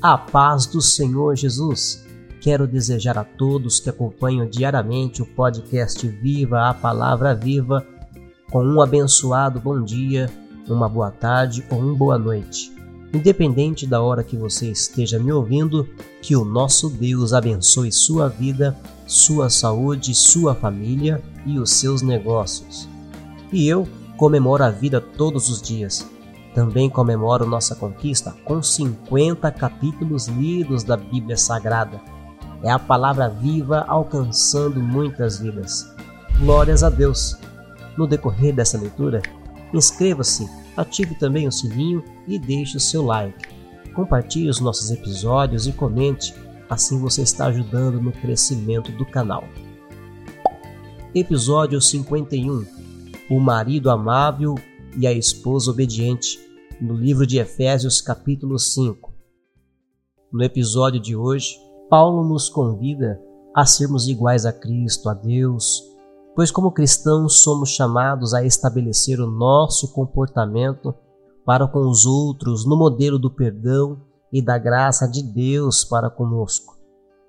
A paz do Senhor Jesus. Quero desejar a todos que acompanham diariamente o podcast Viva a Palavra Viva com um abençoado bom dia, uma boa tarde ou uma boa noite. Independente da hora que você esteja me ouvindo, que o nosso Deus abençoe sua vida, sua saúde, sua família e os seus negócios. E eu comemoro a vida todos os dias também comemoro nossa conquista com 50 capítulos lidos da Bíblia Sagrada. É a palavra viva alcançando muitas vidas. Glórias a Deus! No decorrer dessa leitura, inscreva-se, ative também o sininho e deixe o seu like. Compartilhe os nossos episódios e comente, assim você está ajudando no crescimento do canal. Episódio 51 O marido amável e a esposa obediente no livro de Efésios, capítulo 5. No episódio de hoje, Paulo nos convida a sermos iguais a Cristo, a Deus, pois, como cristãos, somos chamados a estabelecer o nosso comportamento para com os outros no modelo do perdão e da graça de Deus para conosco.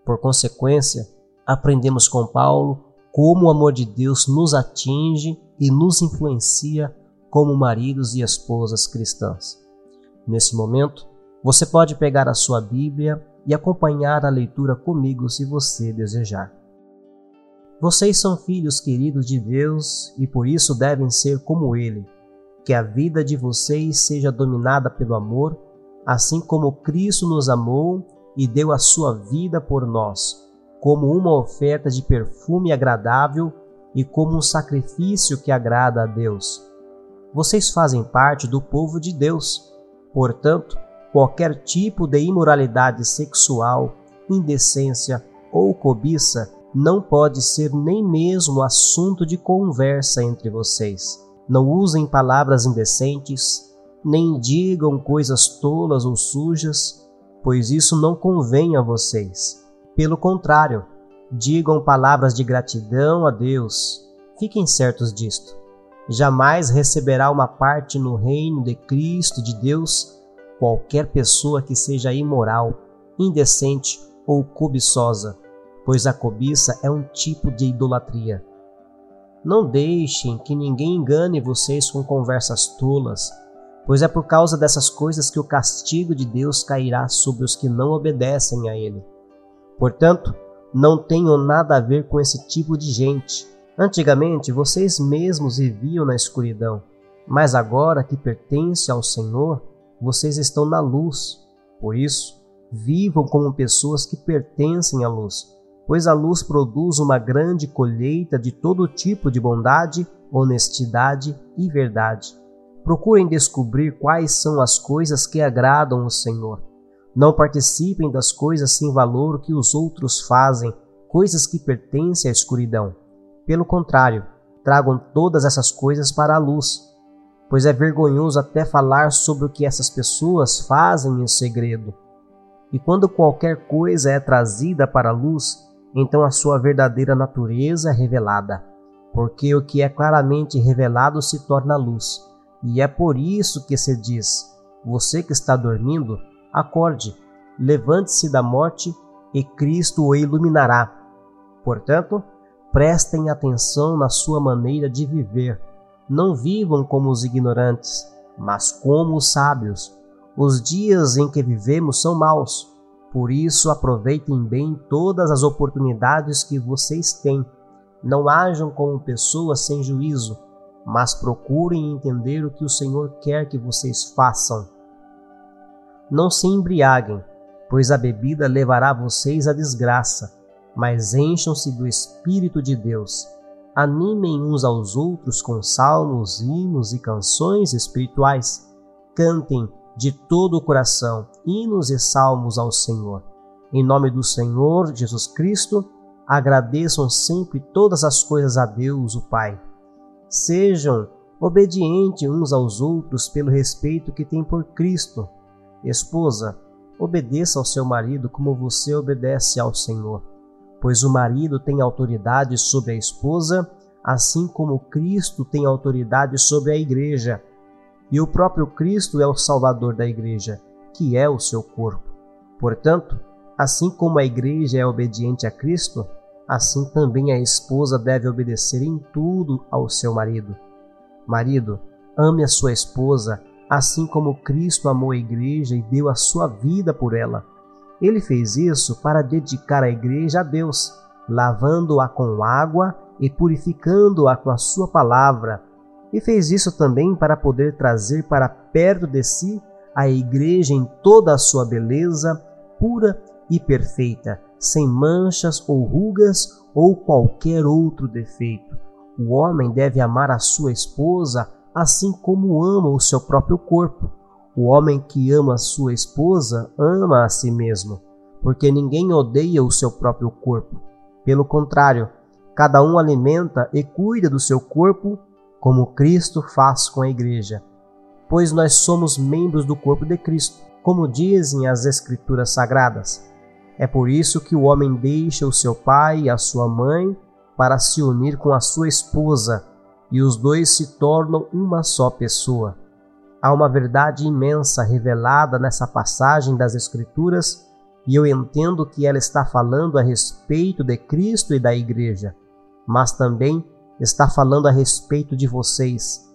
Por consequência, aprendemos com Paulo como o amor de Deus nos atinge e nos influencia como maridos e esposas cristãs. Nesse momento, você pode pegar a sua Bíblia e acompanhar a leitura comigo se você desejar. Vocês são filhos queridos de Deus e por isso devem ser como Ele. Que a vida de vocês seja dominada pelo amor, assim como Cristo nos amou e deu a sua vida por nós, como uma oferta de perfume agradável e como um sacrifício que agrada a Deus. Vocês fazem parte do povo de Deus. Portanto, qualquer tipo de imoralidade sexual, indecência ou cobiça não pode ser nem mesmo assunto de conversa entre vocês. Não usem palavras indecentes, nem digam coisas tolas ou sujas, pois isso não convém a vocês. Pelo contrário, digam palavras de gratidão a Deus. Fiquem certos disto jamais receberá uma parte no reino de Cristo de Deus qualquer pessoa que seja imoral, indecente ou cobiçosa, pois a cobiça é um tipo de idolatria. Não deixem que ninguém engane vocês com conversas tolas, pois é por causa dessas coisas que o castigo de Deus cairá sobre os que não obedecem a Ele. Portanto, não tenham nada a ver com esse tipo de gente Antigamente vocês mesmos viviam na escuridão, mas agora que pertence ao Senhor, vocês estão na luz. Por isso, vivam como pessoas que pertencem à luz, pois a luz produz uma grande colheita de todo tipo de bondade, honestidade e verdade. Procurem descobrir quais são as coisas que agradam o Senhor. Não participem das coisas sem valor que os outros fazem, coisas que pertencem à escuridão. Pelo contrário, tragam todas essas coisas para a luz, pois é vergonhoso até falar sobre o que essas pessoas fazem em segredo. E quando qualquer coisa é trazida para a luz, então a sua verdadeira natureza é revelada, porque o que é claramente revelado se torna luz. E é por isso que se diz: Você que está dormindo, acorde, levante-se da morte e Cristo o iluminará. Portanto, Prestem atenção na sua maneira de viver. Não vivam como os ignorantes, mas como os sábios. Os dias em que vivemos são maus, por isso aproveitem bem todas as oportunidades que vocês têm. Não hajam como pessoas sem juízo, mas procurem entender o que o Senhor quer que vocês façam. Não se embriaguem, pois a bebida levará vocês à desgraça mas encham-se do Espírito de Deus. Animem uns aos outros com salmos, hinos e canções espirituais. Cantem de todo o coração hinos e salmos ao Senhor. Em nome do Senhor Jesus Cristo, agradeçam sempre todas as coisas a Deus, o Pai. Sejam obedientes uns aos outros pelo respeito que têm por Cristo. Esposa, obedeça ao seu marido como você obedece ao Senhor pois o marido tem autoridade sobre a esposa, assim como Cristo tem autoridade sobre a igreja. E o próprio Cristo é o Salvador da igreja, que é o seu corpo. Portanto, assim como a igreja é obediente a Cristo, assim também a esposa deve obedecer em tudo ao seu marido. Marido, ame a sua esposa, assim como Cristo amou a igreja e deu a sua vida por ela. Ele fez isso para dedicar a igreja a Deus, lavando-a com água e purificando-a com a sua palavra. E fez isso também para poder trazer para perto de si a igreja em toda a sua beleza, pura e perfeita, sem manchas ou rugas ou qualquer outro defeito. O homem deve amar a sua esposa assim como ama o seu próprio corpo. O homem que ama sua esposa ama a si mesmo, porque ninguém odeia o seu próprio corpo. Pelo contrário, cada um alimenta e cuida do seu corpo como Cristo faz com a igreja, pois nós somos membros do corpo de Cristo, como dizem as Escrituras Sagradas. É por isso que o homem deixa o seu pai e a sua mãe para se unir com a sua esposa, e os dois se tornam uma só pessoa. Há uma verdade imensa revelada nessa passagem das Escrituras e eu entendo que ela está falando a respeito de Cristo e da Igreja, mas também está falando a respeito de vocês.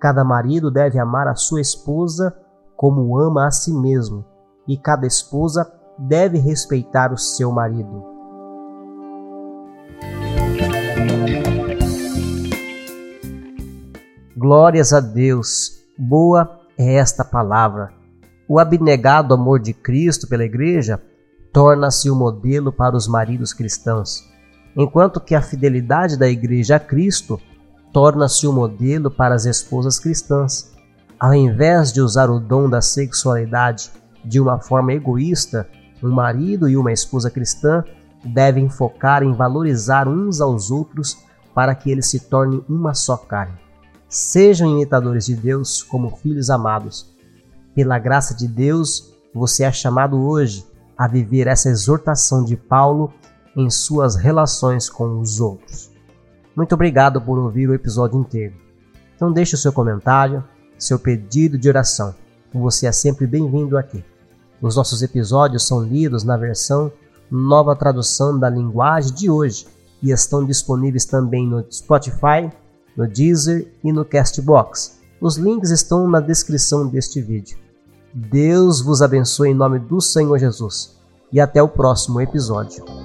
Cada marido deve amar a sua esposa como ama a si mesmo, e cada esposa deve respeitar o seu marido. Glórias a Deus! Boa é esta palavra. O abnegado amor de Cristo pela Igreja torna-se o modelo para os maridos cristãos, enquanto que a fidelidade da Igreja a Cristo torna-se o modelo para as esposas cristãs. Ao invés de usar o dom da sexualidade de uma forma egoísta, um marido e uma esposa cristã devem focar em valorizar uns aos outros para que eles se tornem uma só carne. Sejam imitadores de Deus como filhos amados. Pela graça de Deus, você é chamado hoje a viver essa exortação de Paulo em suas relações com os outros. Muito obrigado por ouvir o episódio inteiro. Então deixe o seu comentário, seu pedido de oração. Você é sempre bem-vindo aqui. Os nossos episódios são lidos na versão nova tradução da linguagem de hoje e estão disponíveis também no Spotify no Deezer e no Castbox. Os links estão na descrição deste vídeo. Deus vos abençoe em nome do Senhor Jesus e até o próximo episódio.